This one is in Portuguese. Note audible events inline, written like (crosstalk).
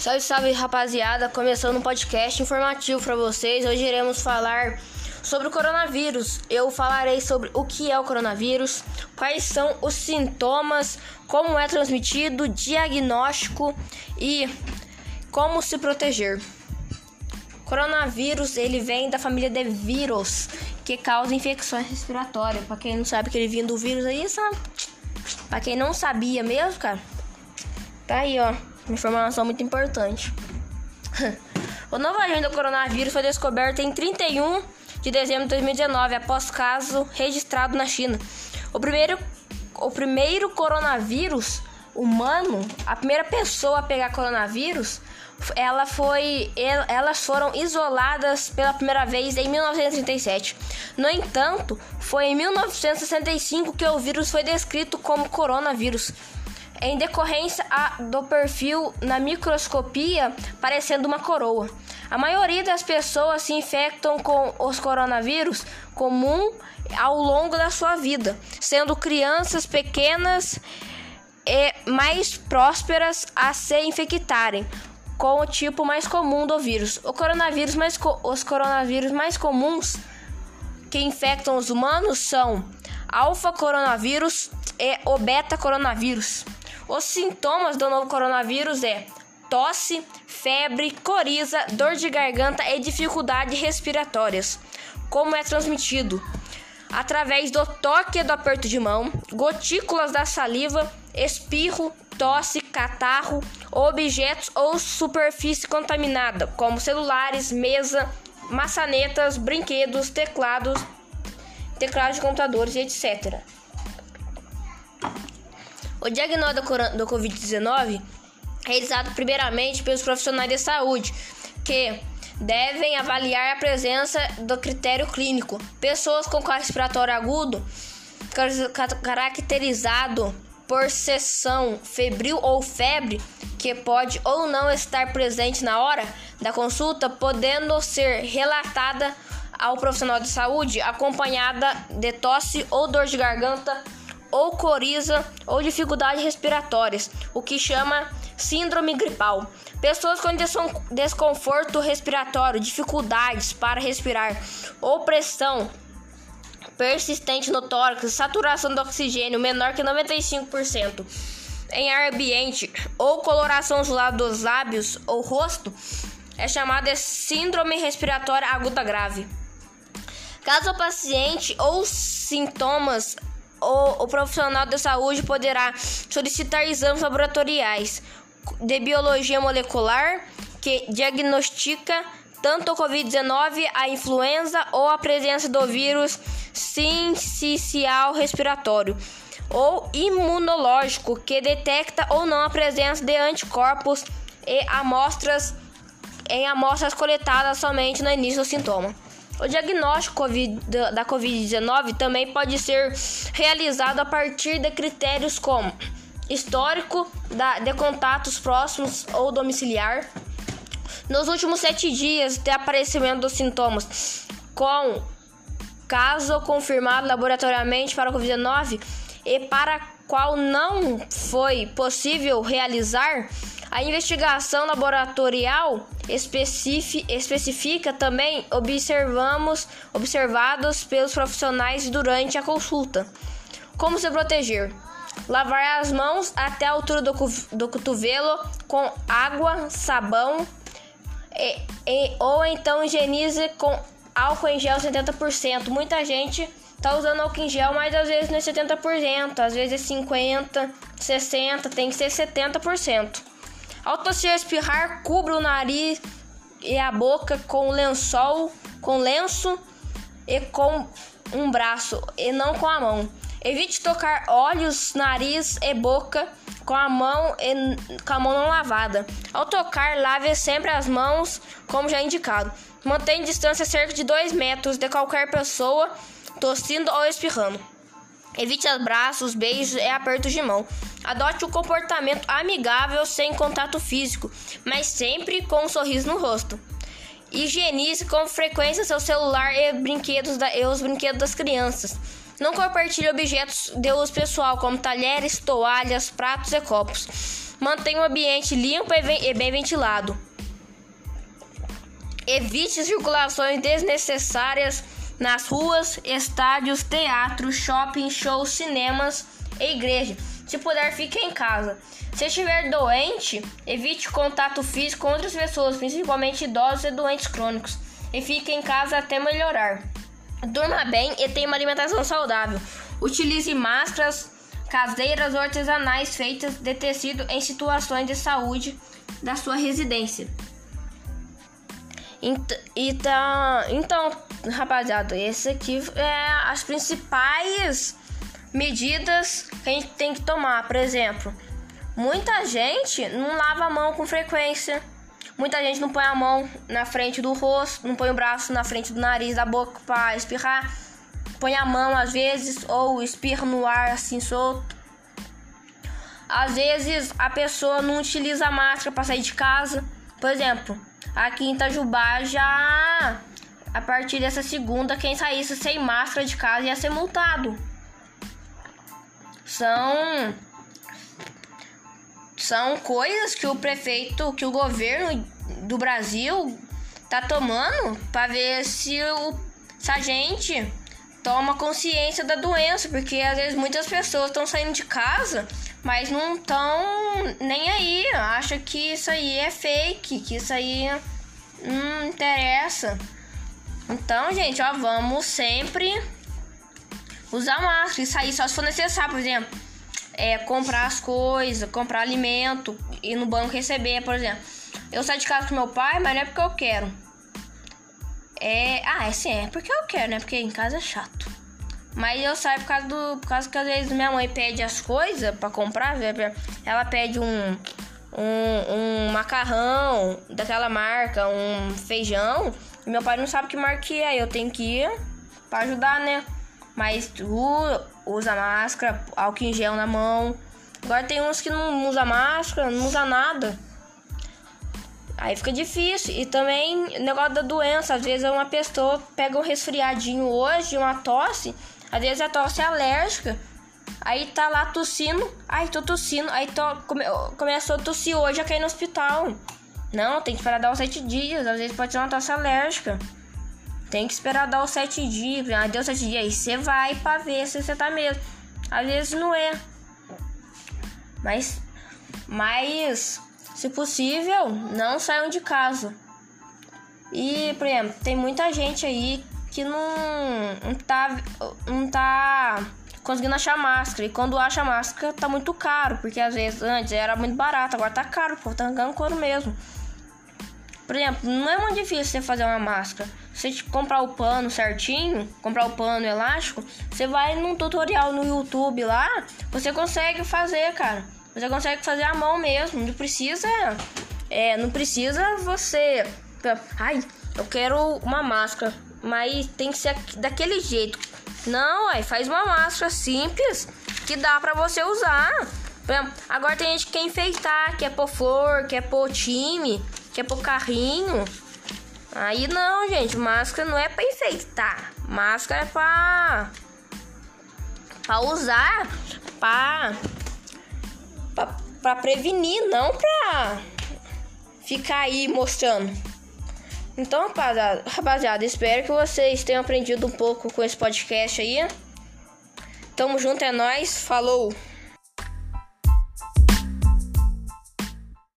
Salve, salve rapaziada, começando um podcast informativo para vocês. Hoje iremos falar sobre o coronavírus. Eu falarei sobre o que é o coronavírus, quais são os sintomas, como é transmitido, diagnóstico e como se proteger. Coronavírus, ele vem da família de vírus, que causa infecções respiratórias. Para quem não sabe que ele vem do vírus aí, sabe? Para quem não sabia mesmo, cara, tá aí, ó. Uma informação muito importante. (laughs) o novo agente do coronavírus foi descoberto em 31 de dezembro de 2019, após caso registrado na China. O primeiro, o primeiro coronavírus humano, a primeira pessoa a pegar coronavírus, ela foi, elas foram isoladas pela primeira vez em 1937. No entanto, foi em 1965 que o vírus foi descrito como coronavírus em decorrência do perfil na microscopia parecendo uma coroa. A maioria das pessoas se infectam com os coronavírus comum ao longo da sua vida, sendo crianças pequenas e mais prósperas a se infectarem com o tipo mais comum do vírus. O coronavírus mais os coronavírus mais comuns que infectam os humanos são alfa coronavírus e o beta coronavírus. Os sintomas do novo coronavírus é tosse, febre, coriza, dor de garganta e dificuldades respiratórias. Como é transmitido? Através do toque do aperto de mão, gotículas da saliva, espirro, tosse, catarro, objetos ou superfície contaminada, como celulares, mesa, maçanetas, brinquedos, teclados, teclados de computadores, etc. O diagnóstico do Covid-19 é realizado primeiramente pelos profissionais de saúde, que devem avaliar a presença do critério clínico. Pessoas com quadro respiratório agudo, caracterizado por sessão febril ou febre, que pode ou não estar presente na hora da consulta, podendo ser relatada ao profissional de saúde, acompanhada de tosse ou dor de garganta ou coriza ou dificuldades respiratórias, o que chama síndrome gripal. Pessoas com desconforto respiratório, dificuldades para respirar ou pressão persistente no tórax, saturação de oxigênio menor que 95% em ar ambiente ou coloração azulada dos lábios ou rosto é chamada de síndrome respiratória aguda grave. Caso o paciente ou sintomas o, o profissional da saúde poderá solicitar exames laboratoriais de biologia molecular que diagnostica tanto o Covid-19, a influenza ou a presença do vírus sincicial respiratório ou imunológico que detecta ou não a presença de anticorpos e amostras em amostras coletadas somente no início do sintoma. O diagnóstico da Covid-19 também pode ser realizado a partir de critérios como histórico de contatos próximos ou domiciliar, nos últimos sete dias de aparecimento dos sintomas, com caso confirmado laboratoriamente para a Covid-19 e para qual não foi possível realizar a investigação laboratorial especifica também observamos observados pelos profissionais durante a consulta. Como se proteger? Lavar as mãos até a altura do, do cotovelo com água, sabão e, e, ou então higienize com álcool em gel 70%. Muita gente tá usando álcool em gel, mas às vezes não é 70%, às vezes é 50%, 60%, tem que ser 70%. Ao tossir espirrar, cubra o nariz e a boca com lençol, com lenço e com um braço e não com a mão. Evite tocar olhos, nariz e boca com a mão e com a mão não lavada. Ao tocar, lave sempre as mãos, como já indicado. Mantenha distância cerca de 2 metros de qualquer pessoa tossindo ou espirrando. Evite abraços, beijos e apertos de mão. Adote um comportamento amigável sem contato físico, mas sempre com um sorriso no rosto. Higienize com frequência seu celular e, brinquedos da, e os brinquedos das crianças. Não compartilhe objetos de uso pessoal, como talheres, toalhas, pratos e copos. Mantenha o ambiente limpo e bem ventilado. Evite circulações desnecessárias nas ruas, estádios, teatros, shoppings, shows, cinemas e igrejas. Se puder, fique em casa. Se estiver doente, evite contato físico com outras pessoas, principalmente idosos e doentes crônicos, e fique em casa até melhorar. Durma bem e tenha uma alimentação saudável. Utilize máscaras caseiras ou artesanais feitas de tecido em situações de saúde da sua residência. Então, então, rapaziada, esse aqui é as principais medidas que a gente tem que tomar. Por exemplo, muita gente não lava a mão com frequência. Muita gente não põe a mão na frente do rosto, não põe o braço na frente do nariz, da boca para espirrar. Põe a mão às vezes ou espirra no ar assim solto. Às vezes a pessoa não utiliza máscara para sair de casa. Por exemplo, aqui em Itajubá já a partir dessa segunda quem saísse sem máscara de casa ia ser multado. São são coisas que o prefeito, que o governo do Brasil tá tomando para ver se, o, se a gente toma consciência da doença, porque às vezes muitas pessoas estão saindo de casa, mas não estão nem aí, acha que isso aí é fake, que isso aí não interessa. Então, gente, ó, vamos sempre usar máscara, isso aí só se for necessário, por exemplo, é comprar as coisas, comprar alimento, ir no banco receber, por exemplo. Eu saio de casa com meu pai, mas não é porque eu quero. É. Ah, é sim, é porque eu quero, né? Porque em casa é chato. Mas eu saio por causa do. Por causa que às vezes minha mãe pede as coisas para comprar. Ela pede um, um, um macarrão daquela marca, um feijão. E meu pai não sabe que marca é. Eu tenho que ir pra ajudar, né? Mas tu usa máscara, álcool em gel na mão. Agora tem uns que não usa máscara, não usa nada. Aí fica difícil. E também negócio da doença. Às vezes uma pessoa pega um resfriadinho hoje, uma tosse. Às vezes a tosse é alérgica. Aí tá lá tossindo. Ai, tô tossindo. Aí to, come, começou a tossir hoje, já cair no hospital. Não, tem que esperar dar os sete dias. Às vezes pode ser uma tosse alérgica. Tem que esperar dar os sete dias. Ah, deu sete dias. Aí você vai pra ver se você tá mesmo. Às vezes não é. Mas. Mas se possível, não saiam de casa. E, por exemplo, tem muita gente aí que não, não, tá, não tá conseguindo achar máscara. E quando acha máscara, tá muito caro. Porque às vezes antes era muito barato, agora tá caro, pô, tá ganhando couro mesmo. Por exemplo, não é muito difícil você fazer uma máscara. Se comprar o pano certinho, comprar o pano elástico, você vai num tutorial no YouTube lá, você consegue fazer, cara. Você consegue fazer a mão mesmo. Não precisa. É, não precisa você. Ai, eu quero uma máscara. Mas tem que ser daquele jeito. Não, aí faz uma máscara simples que dá pra você usar. Agora tem gente que quer enfeitar, quer pôr flor, quer pôr time, quer pôr carrinho. Aí não, gente, máscara não é pra enfeitar. Máscara é pra. pra usar, pra para prevenir, não para ficar aí mostrando. Então, rapaziada, espero que vocês tenham aprendido um pouco com esse podcast aí. Tamo junto, é nóis, falou!